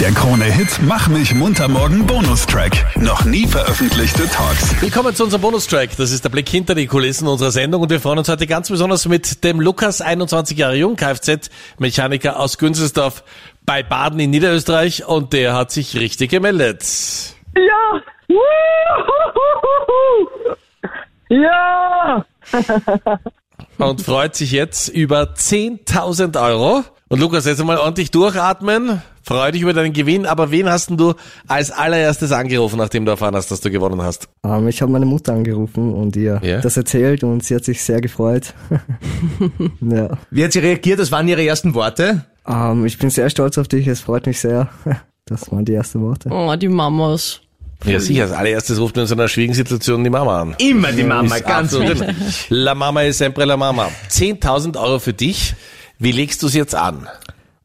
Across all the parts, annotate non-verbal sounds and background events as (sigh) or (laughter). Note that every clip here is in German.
Der Krone-Hit Mach mich munter morgen Bonustrack. Noch nie veröffentlichte Talks. Willkommen zu unserem Bonustrack. Das ist der Blick hinter die Kulissen unserer Sendung und wir freuen uns heute ganz besonders mit dem Lukas, 21 Jahre jung, Kfz-Mechaniker aus Günzelsdorf bei Baden in Niederösterreich und der hat sich richtig gemeldet. Ja! Ja! Und freut sich jetzt über 10.000 Euro. Und Lukas, jetzt einmal ordentlich durchatmen. Freu dich über deinen Gewinn. Aber wen hast denn du als allererstes angerufen, nachdem du erfahren hast, dass du gewonnen hast? Ähm, ich habe meine Mutter angerufen und ihr Ja? das erzählt und sie hat sich sehr gefreut. (laughs) ja. Wie hat sie reagiert? Das waren ihre ersten Worte? Ähm, ich bin sehr stolz auf dich, es freut mich sehr. (laughs) Das waren die ersten Worte. Oh, die Mamas. Ja, sicher. Als allererstes ruft man in so einer schwierigen Situation die Mama an. Immer die Mama, Ist ganz richtig. La Mama ist sempre la Mama. 10.000 Euro für dich. Wie legst du es jetzt an?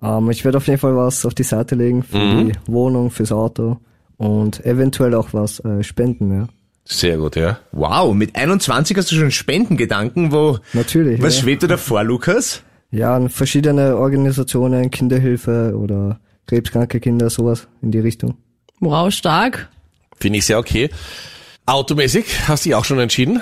Ähm, ich werde auf jeden Fall was auf die Seite legen für die Wohnung, fürs Auto und eventuell auch was äh, spenden, ja. Sehr gut, ja. Wow, mit 21 hast du schon Spendengedanken. Wo, Natürlich. was ja. schwebt dir davor, Lukas? Ja, an verschiedene Organisationen, Kinderhilfe oder krebskranke Kinder, sowas in die Richtung. Wow, stark. Finde ich sehr okay. Automäßig hast du dich auch schon entschieden?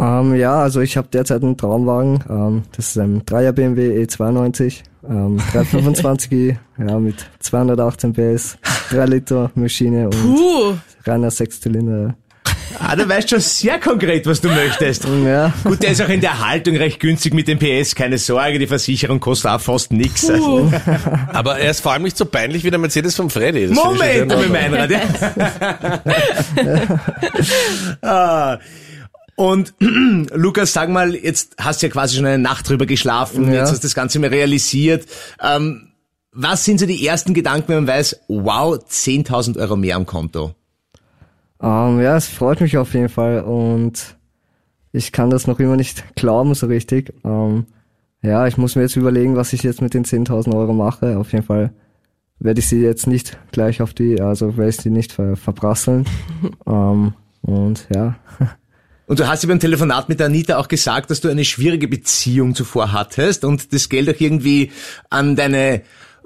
Ähm, ja, also ich habe derzeit einen Traumwagen. Ähm, das ist ein 3er BMW E92, ähm, 325i, (laughs) ja, mit 218 PS, 3 Liter Maschine und Puh. reiner Sechszylinder. Ah, du weißt schon sehr konkret, was du möchtest. (laughs) Ja, Gut, der ist auch in der Haltung recht günstig mit dem PS, keine Sorge, die Versicherung kostet auch fast nix. Also. Aber er ist vor allem nicht so peinlich wie der Mercedes von Freddy. Das Moment, mit Ordnung. Meinrad. Ja. (laughs) ah. Und (clears throat) Lukas, sag mal, jetzt hast du ja quasi schon eine Nacht drüber geschlafen, Ja. jetzt hast du das Ganze mal realisiert. Ähm, was sind so die ersten Gedanken, wenn man weiß, wow, 10.000 Euro mehr am Konto? ähm, ja, es freut mich auf jeden Fall und ich kann das noch immer nicht glauben so richtig. Ähm, ja, ich muss mir jetzt überlegen, was ich jetzt mit den 10.000 Euro mache. Auf jeden Fall werde ich sie jetzt nicht gleich auf die, also werde ich sie nicht ver verprasseln. (laughs) ähm, und ja. (laughs) Und du hast ja beim Telefonat mit der Anita auch gesagt, dass du eine schwierige Beziehung zuvor hattest und das Geld auch irgendwie an deine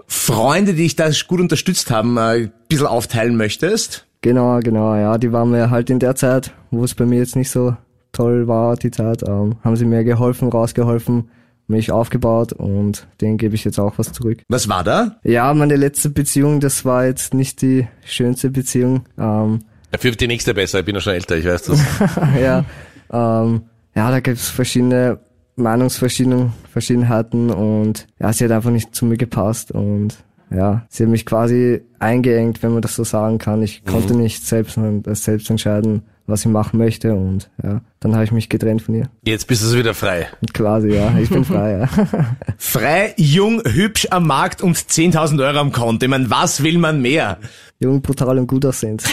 Freunde, die dich da gut unterstützt haben, äh, ein bisschen aufteilen möchtest. Genau, genau, ja, die waren mir halt in der Zeit, wo es bei mir jetzt nicht so toll war, die Zeit, ähm, haben sie mir geholfen, rausgeholfen, mich aufgebaut und denen gebe ich jetzt auch was zurück. Was war da? Ja, meine letzte Beziehung, das war jetzt nicht die schönste Beziehung. Ähm, Dafür wird die nächste besser. Ich bin ja schon älter, ich weiß das. (laughs) ja, ähm, ja, da gibt's verschiedene Meinungsverschiedenheiten und ja, sie hat einfach nicht zu mir gepasst und ja, sie hat mich quasi eingeengt, wenn man das so sagen kann. Ich konnte nicht selbst, äh, selbst entscheiden, was ich machen möchte und ja, dann habe ich mich getrennt von ihr. Jetzt bist du wieder frei. Quasi, ja, ich bin frei, ja. (laughs) Frei, jung, hübsch am Markt und 10.000 Euro am Konto. Ich meine, was will man mehr? Jung, brutal und gut aussehend. (laughs)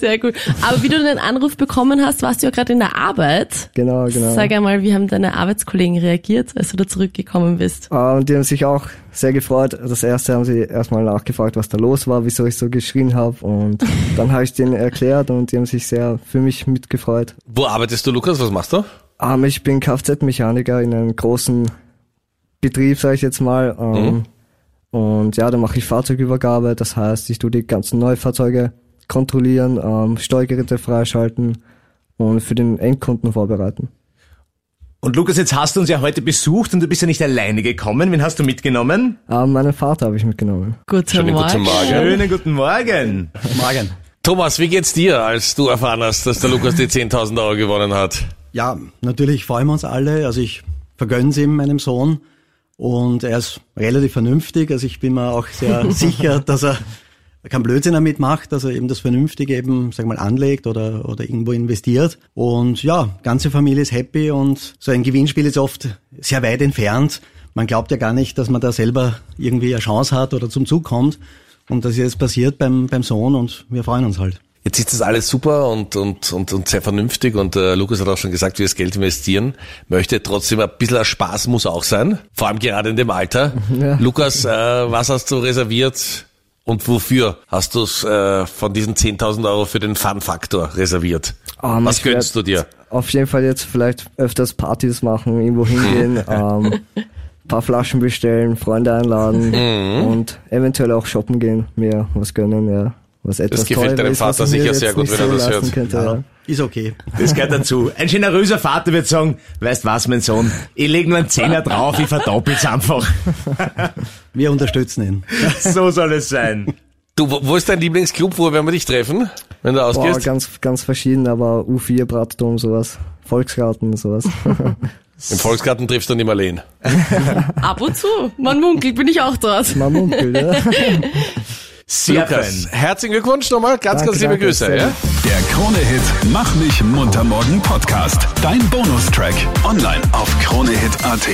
Sehr gut. Aber wie du den Anruf bekommen hast, warst du ja gerade in der Arbeit. genau, genau. Sag einmal, wie haben deine Arbeitskollegen reagiert, als du da zurückgekommen bist? Äh, Und die haben sich auch sehr gefreut. Das erste haben sie erstmal nachgefragt, was da los war, wieso ich so geschrien habe. Und (laughs) dann habe ich denen erklärt und die haben sich sehr für mich mitgefreut. Wo arbeitest du, Lukas? Was machst du? Ähm, ich bin Kfz-Mechaniker in einem großen Betrieb, sage ich jetzt mal. Ähm, Und ja, da mache ich Fahrzeugübergabe. Das heißt, ich tue die ganzen Neufahrzeuge kontrollieren, ähm, Steuergeräte freischalten und für den Endkunden vorbereiten. Und Lukas, jetzt hast du uns ja heute besucht und du bist ja nicht alleine gekommen. Wen hast du mitgenommen? Ähm, meinen Vater habe ich mitgenommen. Guten Schönen Morgen. guten Morgen. Schönen guten Morgen. Morgen. Thomas, wie geht's dir, als du erfahren hast, dass der Lukas die 10.000 Euro gewonnen hat? Ja, natürlich freuen wir uns alle. Also ich vergönne es ihm, meinem Sohn. Und er ist relativ vernünftig. Also ich bin mir auch sehr (laughs) sicher, dass er keinen Blödsinn damit macht, dass er eben das Vernünftige eben, sag mal, anlegt oder, oder irgendwo investiert. Und ja, ganze Familie ist happy und so ein Gewinnspiel ist oft sehr weit entfernt. Man glaubt ja gar nicht, dass man da selber irgendwie eine Chance hat oder zum Zug kommt. Und das ist jetzt passiert beim, beim Sohn und wir freuen uns halt. Jetzt ist das alles super und, und, und, und sehr vernünftig und äh, Lukas hat auch schon gesagt, wie das Geld investieren möchte. Trotzdem ein bisschen Spaß muss auch sein, vor allem gerade in dem Alter. Ja. Lukas, äh, was hast du reserviert und wofür hast du es äh, von diesen 10.000 Euro für den Fun-Faktor reserviert? Ähm, was ich werd gönnst du dir? Auf jeden Fall jetzt vielleicht öfters Partys machen, irgendwo hingehen. (laughs) ähm, paar Flaschen bestellen, Freunde einladen und eventuell auch shoppen gehen, mir was gönnen, ja. Was etwas gefällt teurer deinem ist, Vater sicher sehr gut, wenn er das hört. Könnte, ja. Ist okay. Das gehört dazu. Ein generöser Vater wird sagen, weißt was, mein Sohn, ich leg nur einen Zehner drauf, ich verdoppel's einfach. (laughs) Wir unterstützen ihn. (laughs) So soll es sein. Du, wo ist dein Lieblingsclub? Wo werden wir dich treffen, wenn du Boah, ausgehst? ganz, ganz verschieden, aber U4, Bratdom, sowas. Volksgarten, sowas. (laughs) Im Volksgarten triffst du nicht Marleen. Ab und zu. Man munkelt, bin ich auch dort. Man munkelt, ja. Sehr Lukas, fein. herzlichen Glückwunsch nochmal. Ganz, Danke, ganz liebe danke, Grüße. sehr Ja? Der Krone-Hit Mach mich munter morgen Podcast. Dein Bonustrack. Online auf kronehit.at.